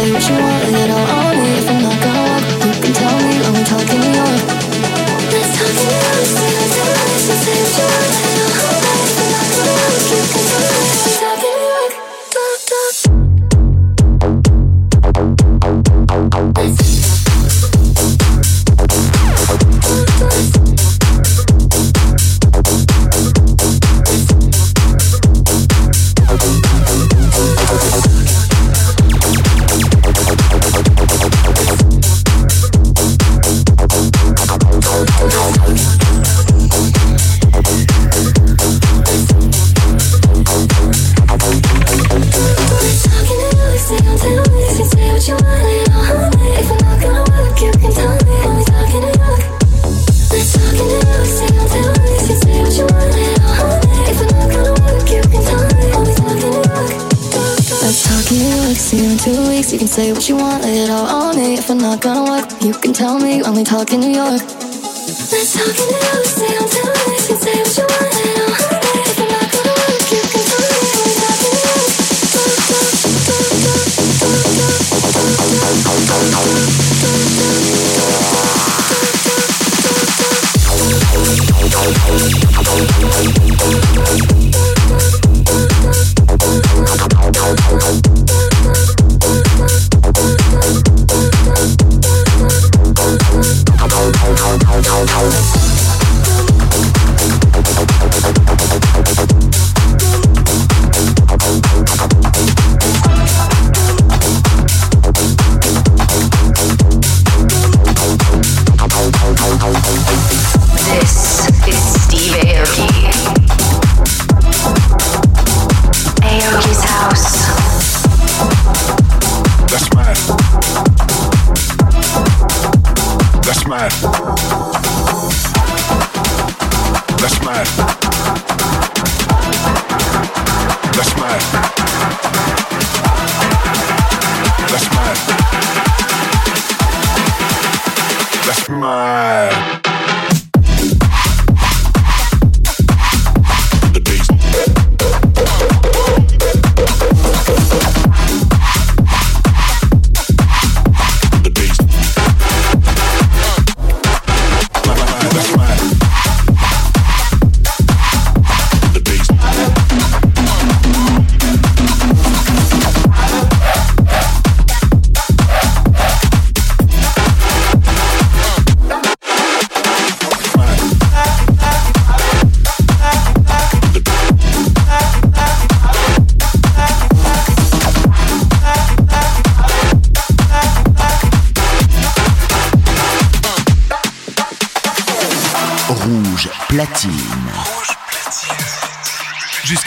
I wish you want all You want.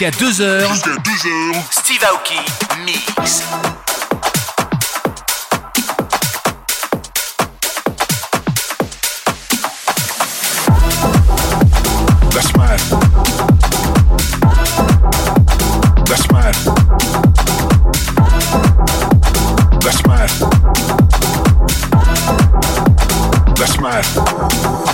Jusqu'à 2h. Jusqu'à 2h. Steve Aoki, Mix. That's mine. That's mine. That's mine. That's mine.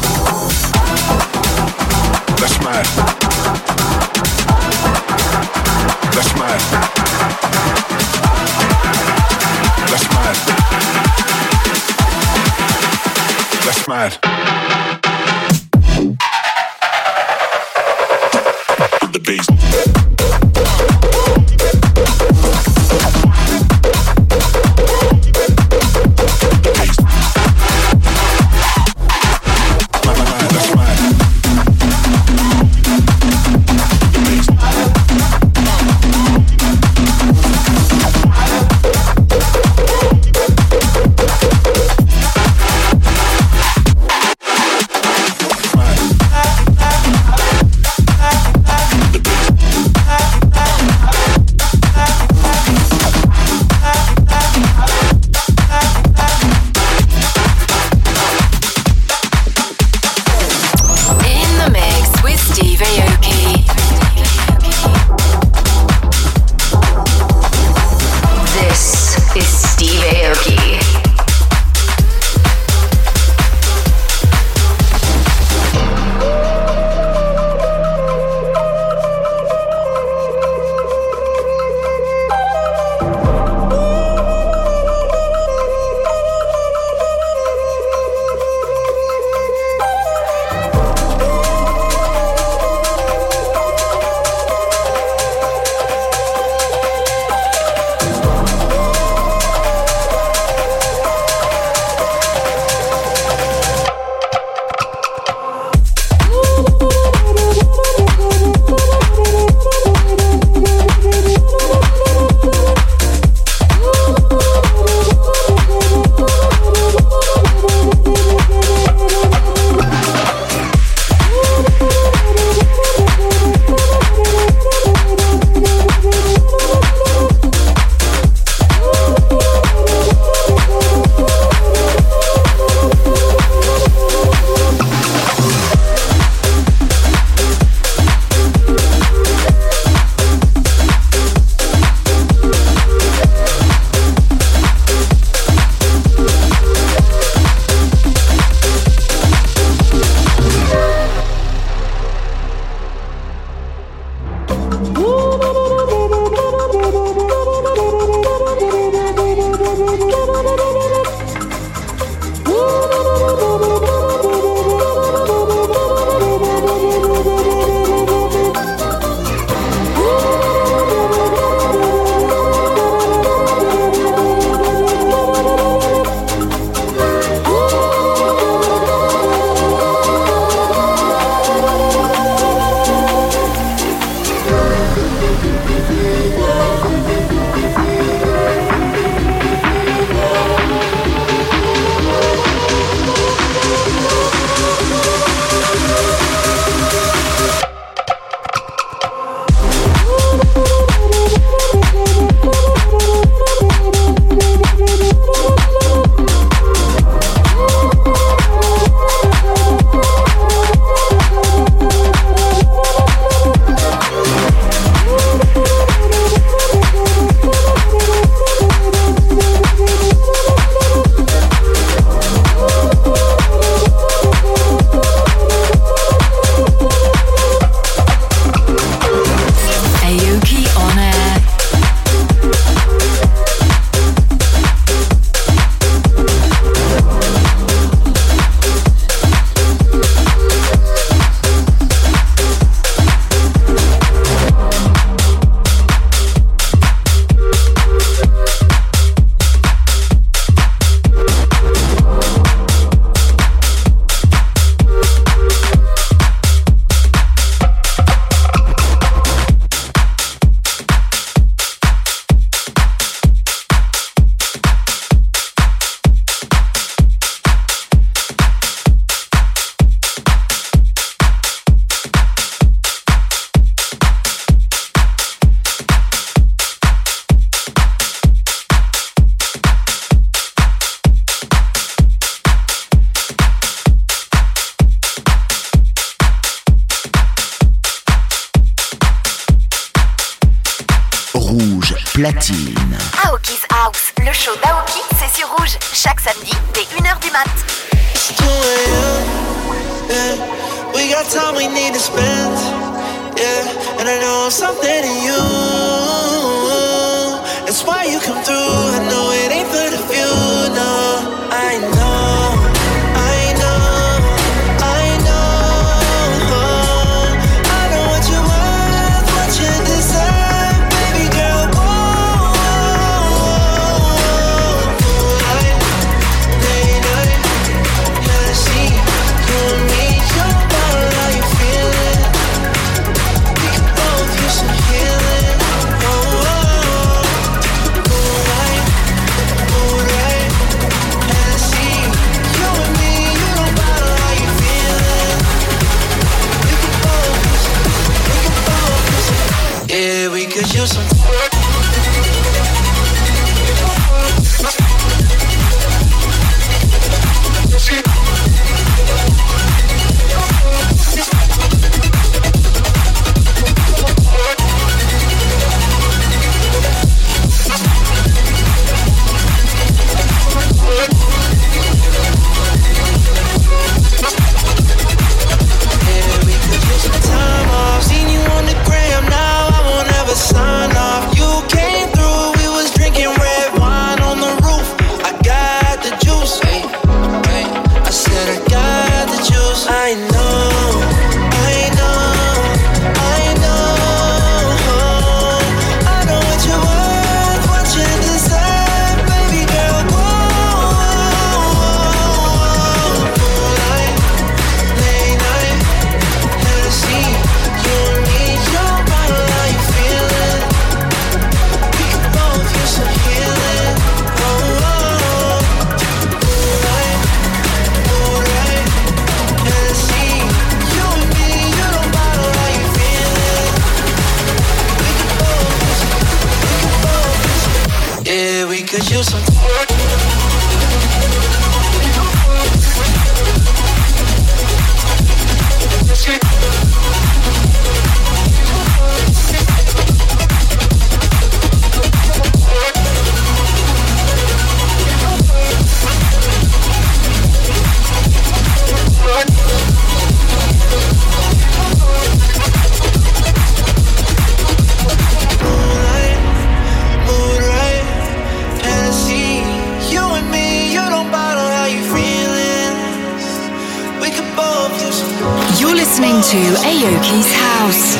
Aoki's house.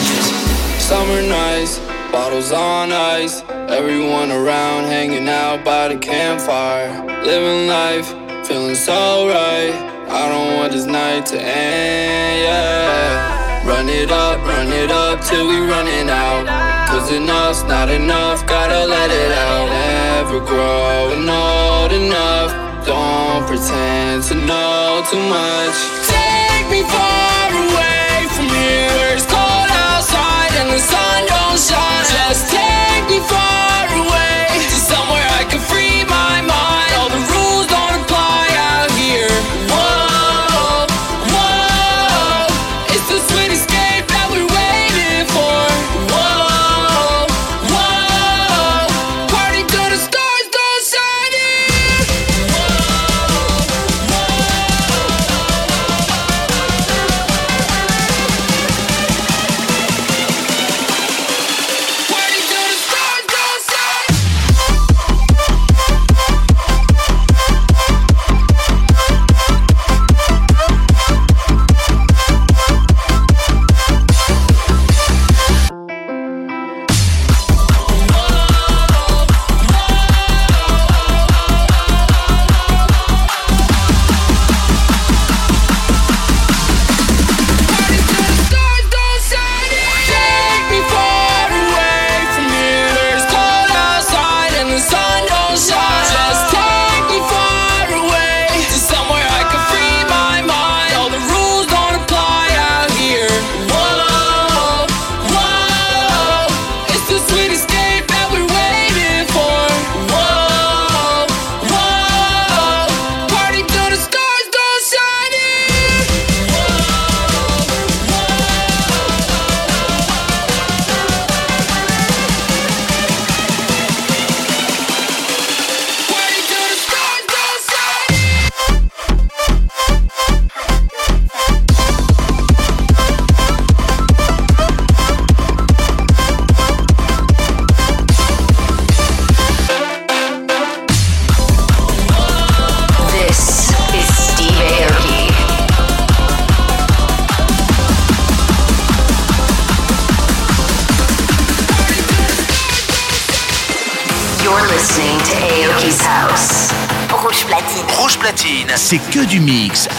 Summer nights, bottles on ice. Everyone around hanging out by the campfire. Living life, feeling so right. I don't want this night to end, yeah. Run it up, run it up till we running out. Cause enough's not enough, gotta let it out. Never growing old enough. Don't pretend to know too much. Take me for sun don't shine. Just take me for.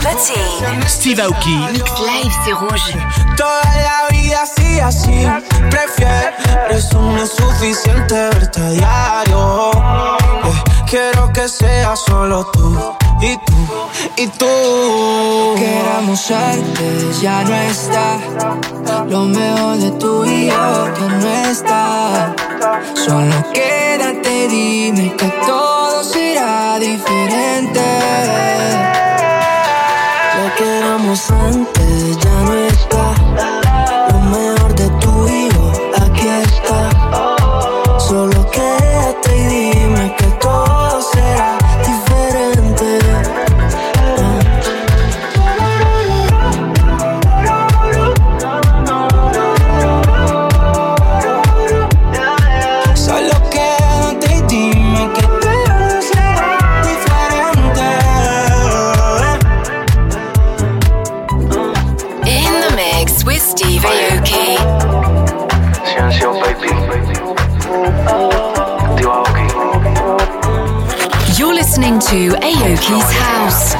Platine. Steve Aoki. Toda la vida así, así. es un suficiente verte diario. Eh, quiero que sea solo tú y tú y tú. Queramos antes, ya no está. Lo mejor de tú y yo que no está. Solo quédate, dime que todo será diferente que éramos antes ya no es to Aoki's house.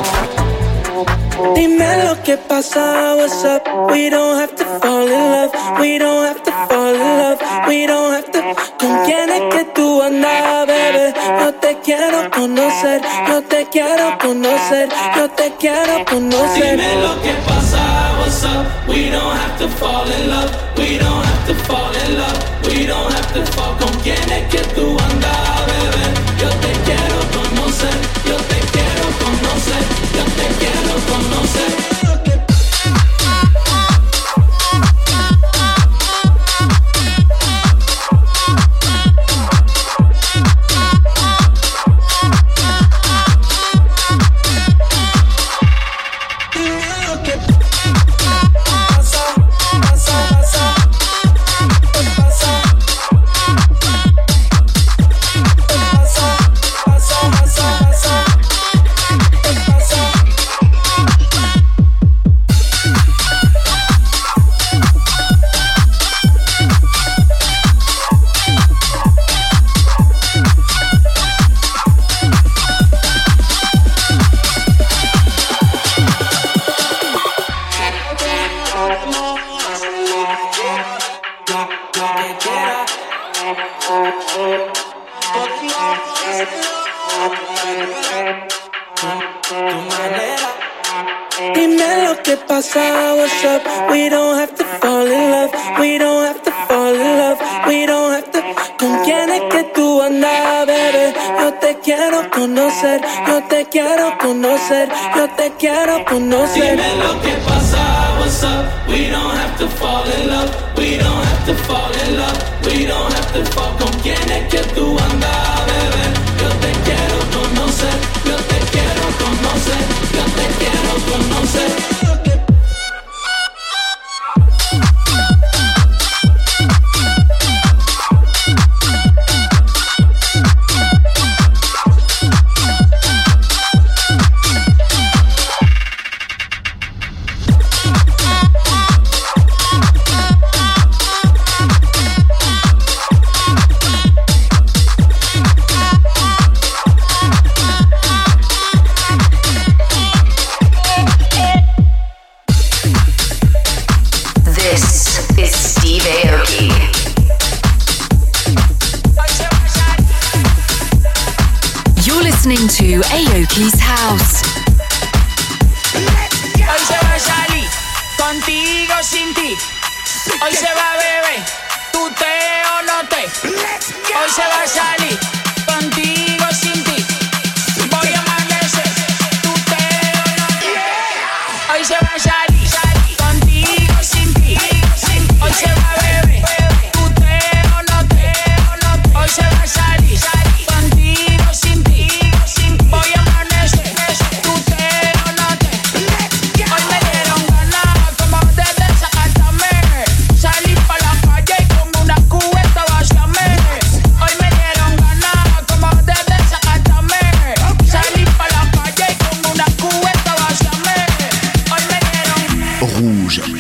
Dime lo que pasa, what's up? We don't have to fall in love. We don't have to fall in love. We don't have to. ¿Con quién es que tú andas, baby? No te quiero conocer. No te quiero conocer. No te quiero conocer. Dime lo que pasa, what's up? We don't have to fall in love. We don't have to fall in love. We don't have to fall. ¿Con quién es que tú andas? House. Hoy se va a salir, contigo sin ti. Hoy se va a beber, tú te o no te. Hoy se va a salir.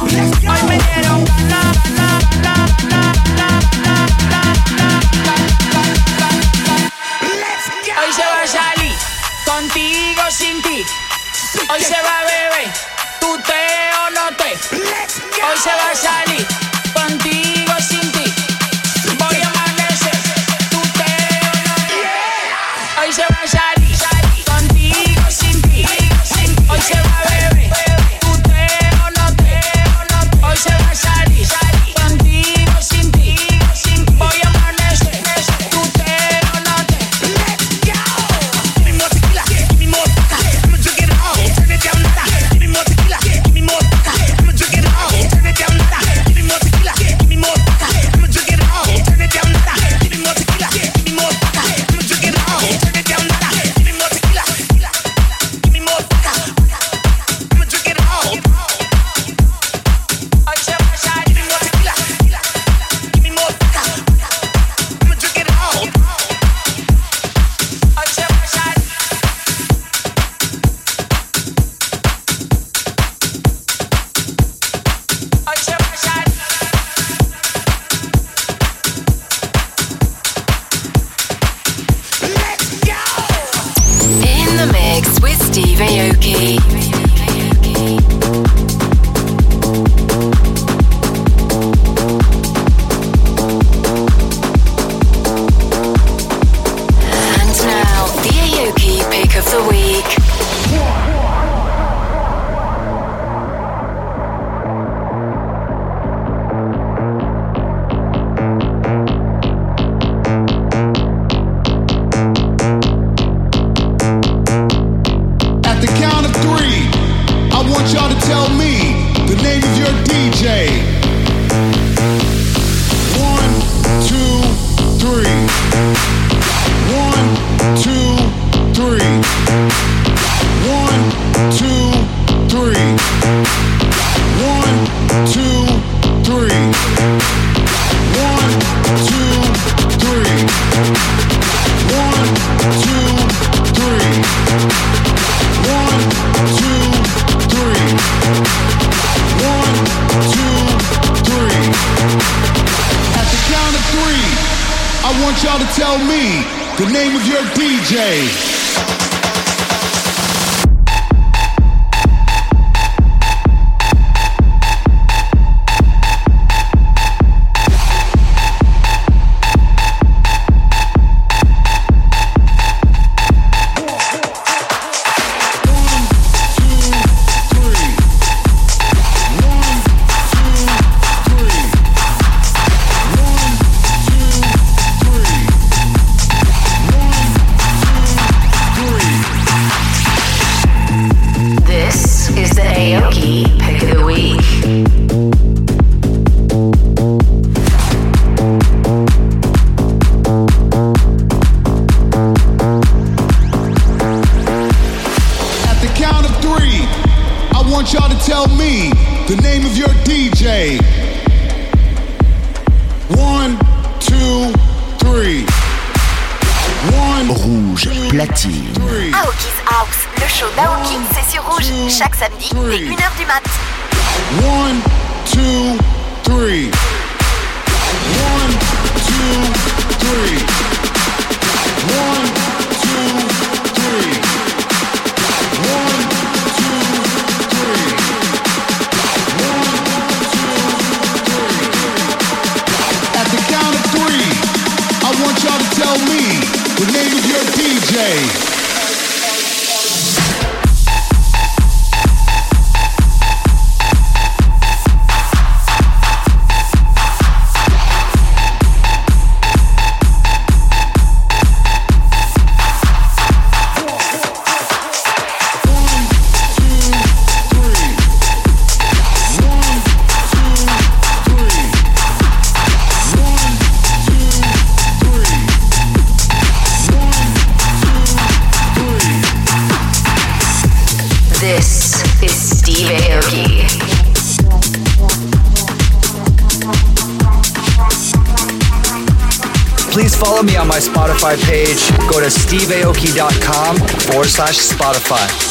Hoy me dieron ganas Spotify page, go to steveaoki.com forward slash Spotify.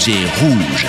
J'ai Rouge.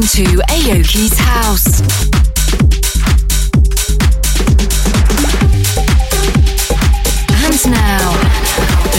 listening to Aoki's House.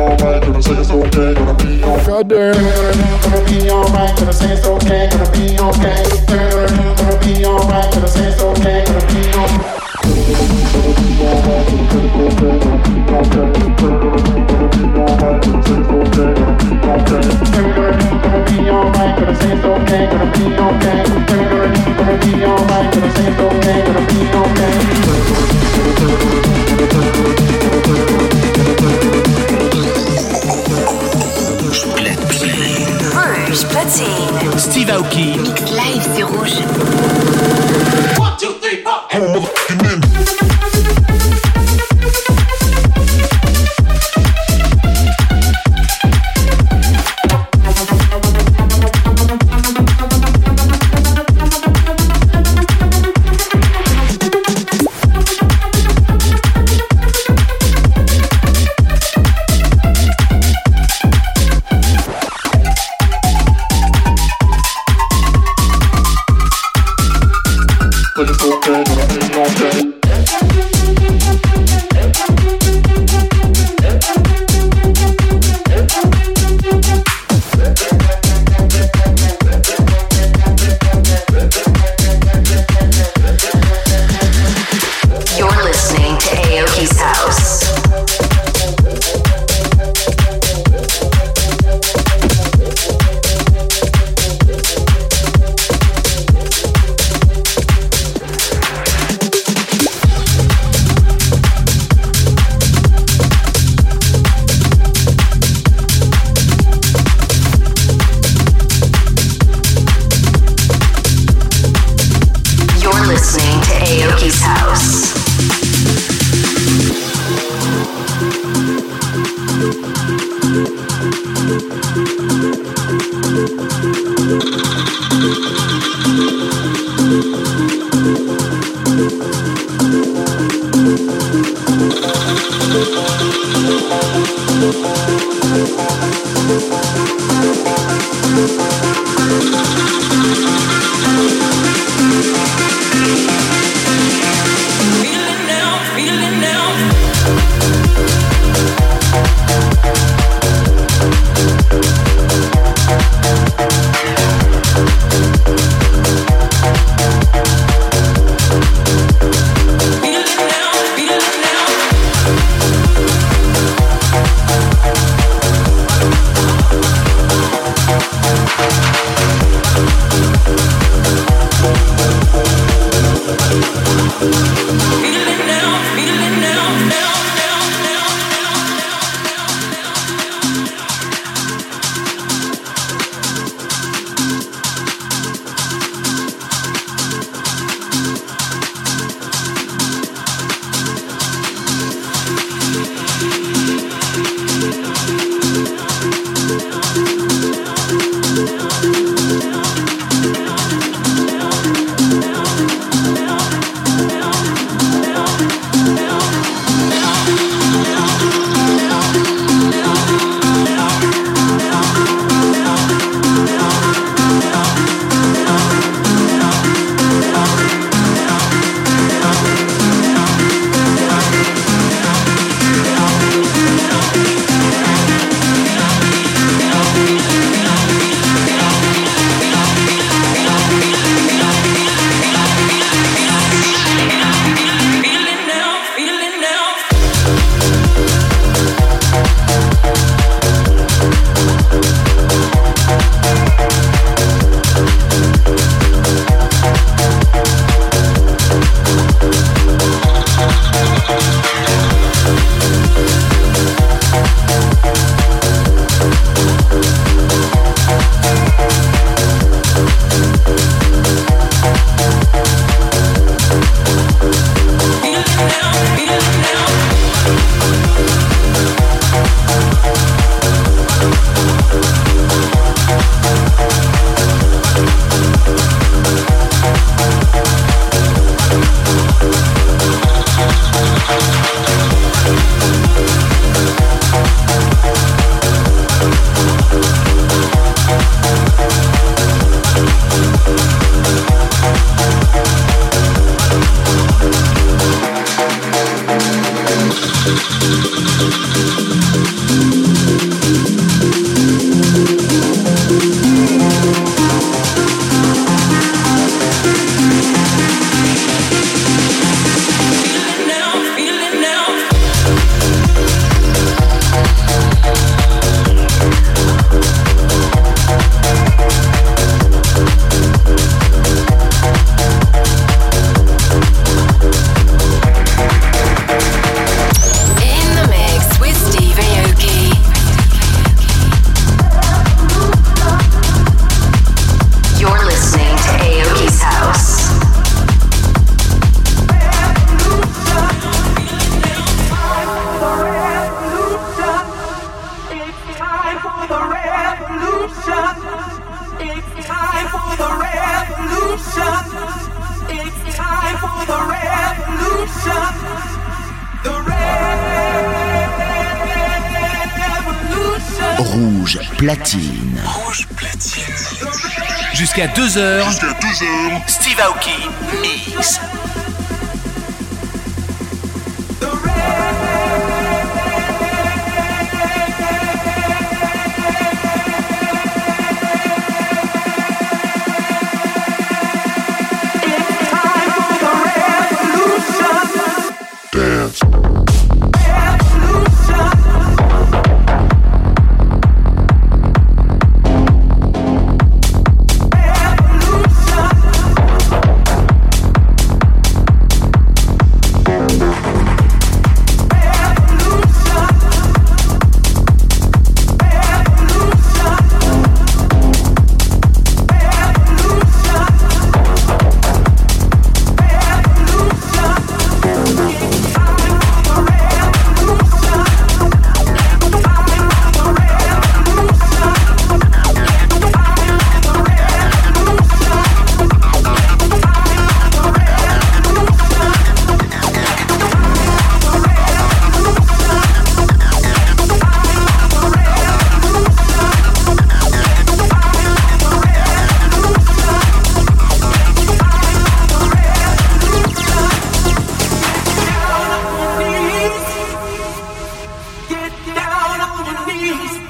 Gonna be alright, gonna say it's okay, gonna be alright. Goddamn. Gonna be alright, gonna say it's okay, gonna be okay. Gonna be alright, gonna say it's okay, gonna be okay. Rouge platine. Steve Aoki. Mix live sur rouge. Aoki's house. Jusqu'à 2h. Steve Aoki Mix. Please.